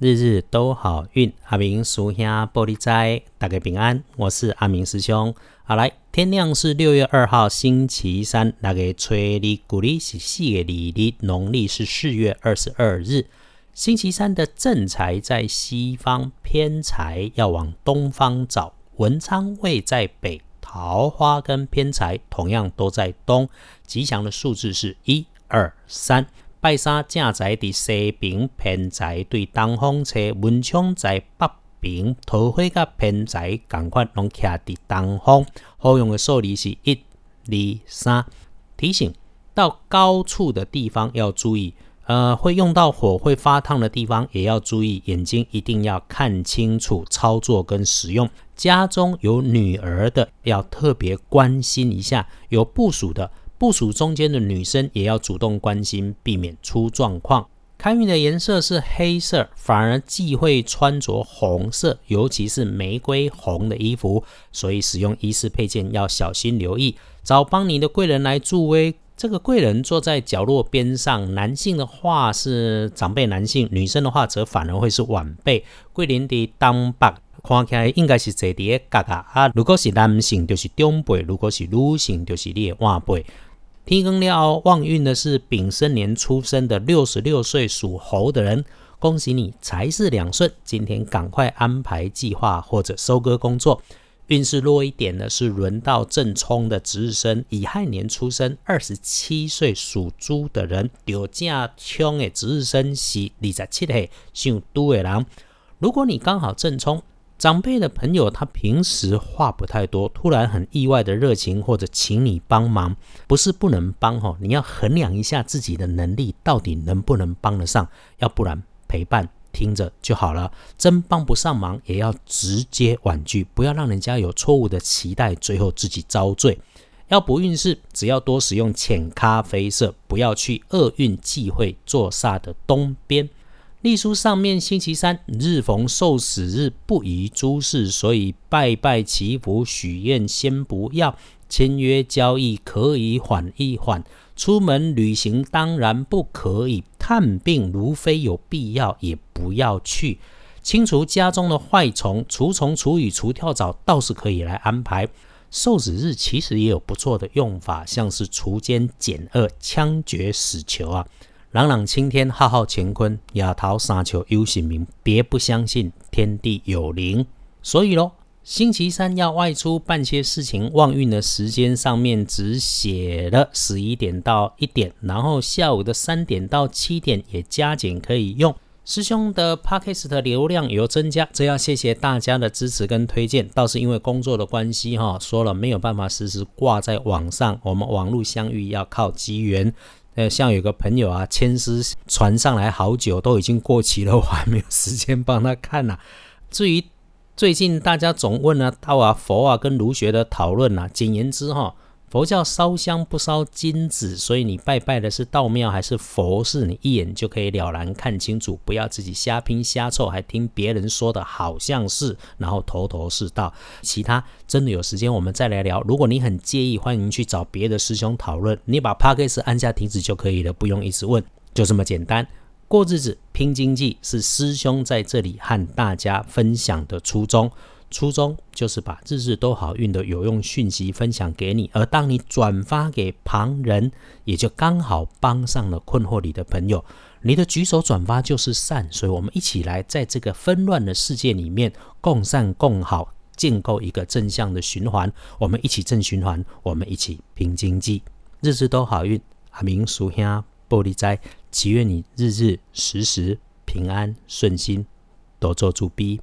日日都好运，阿明叔兄玻璃斋，大家平安。我是阿明师兄。好来，天亮是六月二号星期三，那个吹历古历是四月二日，农历是四月二十二日。星期三的正财在西方，偏财要往东方找。文昌位在北，桃花跟偏财同样都在东。吉祥的数字是一二三。拜三正在伫西边，偏在对东方车，文昌在北边，桃花甲偏在共款拢徛伫东方。好用的数字是一、二、三。提醒到高处的地方要注意，呃，会用到火会发烫的地方也要注意，眼睛一定要看清楚操作跟使用。家中有女儿的要特别关心一下，有部署的。部署中间的女生也要主动关心，避免出状况。开运的颜色是黑色，反而忌讳穿着红色，尤其是玫瑰红的衣服。所以使用衣饰配件要小心留意。找帮你的贵人来助威，这个贵人坐在角落边上。男性的话是长辈男性，女生的话则反而会是晚辈。贵人的当把看起来应该是坐伫个角角啊。如果是男性就是长辈，如果是女性就是你的晚辈。天更了，旺运的是丙申年出生的六十六岁属猴的人，恭喜你财势两顺。今天赶快安排计划或者收割工作。运势弱一点的是轮到正冲的值日生，乙亥年出生二十七岁属猪的人，有正冲的值日生是二十七岁属猪的人。如果你刚好正冲。长辈的朋友，他平时话不太多，突然很意外的热情或者请你帮忙，不是不能帮哈，你要衡量一下自己的能力到底能不能帮得上，要不然陪伴听着就好了。真帮不上忙，也要直接婉拒，不要让人家有错误的期待，最后自己遭罪。要补运势，只要多使用浅咖啡色，不要去厄运忌讳坐煞的东边。历书上面，星期三日逢受死日，不宜诸事，所以拜拜祈福许愿先不要。签约交易可以缓一缓，出门旅行当然不可以。探病如非有必要，也不要去。清除家中的坏虫，除虫、除蚁、除跳蚤，倒是可以来安排。受死日其实也有不错的用法，像是除奸减恶、枪决死囚啊。朗朗青天，浩浩乾坤，亚桃沙丘有姓名，别不相信天地有灵。所以咯，星期三要外出办些事情，旺运的时间上面只写了十一点到一点，然后下午的三点到七点也加减可以用。师兄的 podcast 流量有增加，这要谢谢大家的支持跟推荐。倒是因为工作的关系哈，说了没有办法时时挂在网上，我们网络相遇要靠机缘。呃，像有个朋友啊，签诗传上来好久，都已经过期了，我还没有时间帮他看呐。至于最近大家总问啊，道啊、佛啊跟儒学的讨论啊，简言之哈。佛教烧香不烧金子，所以你拜拜的是道庙还是佛寺，你一眼就可以了然看清楚，不要自己瞎拼瞎凑，还听别人说的好像是，然后头头是道。其他真的有时间我们再来聊。如果你很介意，欢迎去找别的师兄讨论。你把 p a c k a g e 按下停止就可以了，不用一直问，就这么简单。过日子拼经济是师兄在这里和大家分享的初衷。初衷就是把日日都好运的有用讯息分享给你，而当你转发给旁人，也就刚好帮上了困惑里的朋友。你的举手转发就是善，所以我们一起来在这个纷乱的世界里面共善共好，建构一个正向的循环。我们一起正循环，我们一起拼经济，日日都好运。阿明叔兄玻璃斋，祈愿你日日时时平安顺心，多做主逼。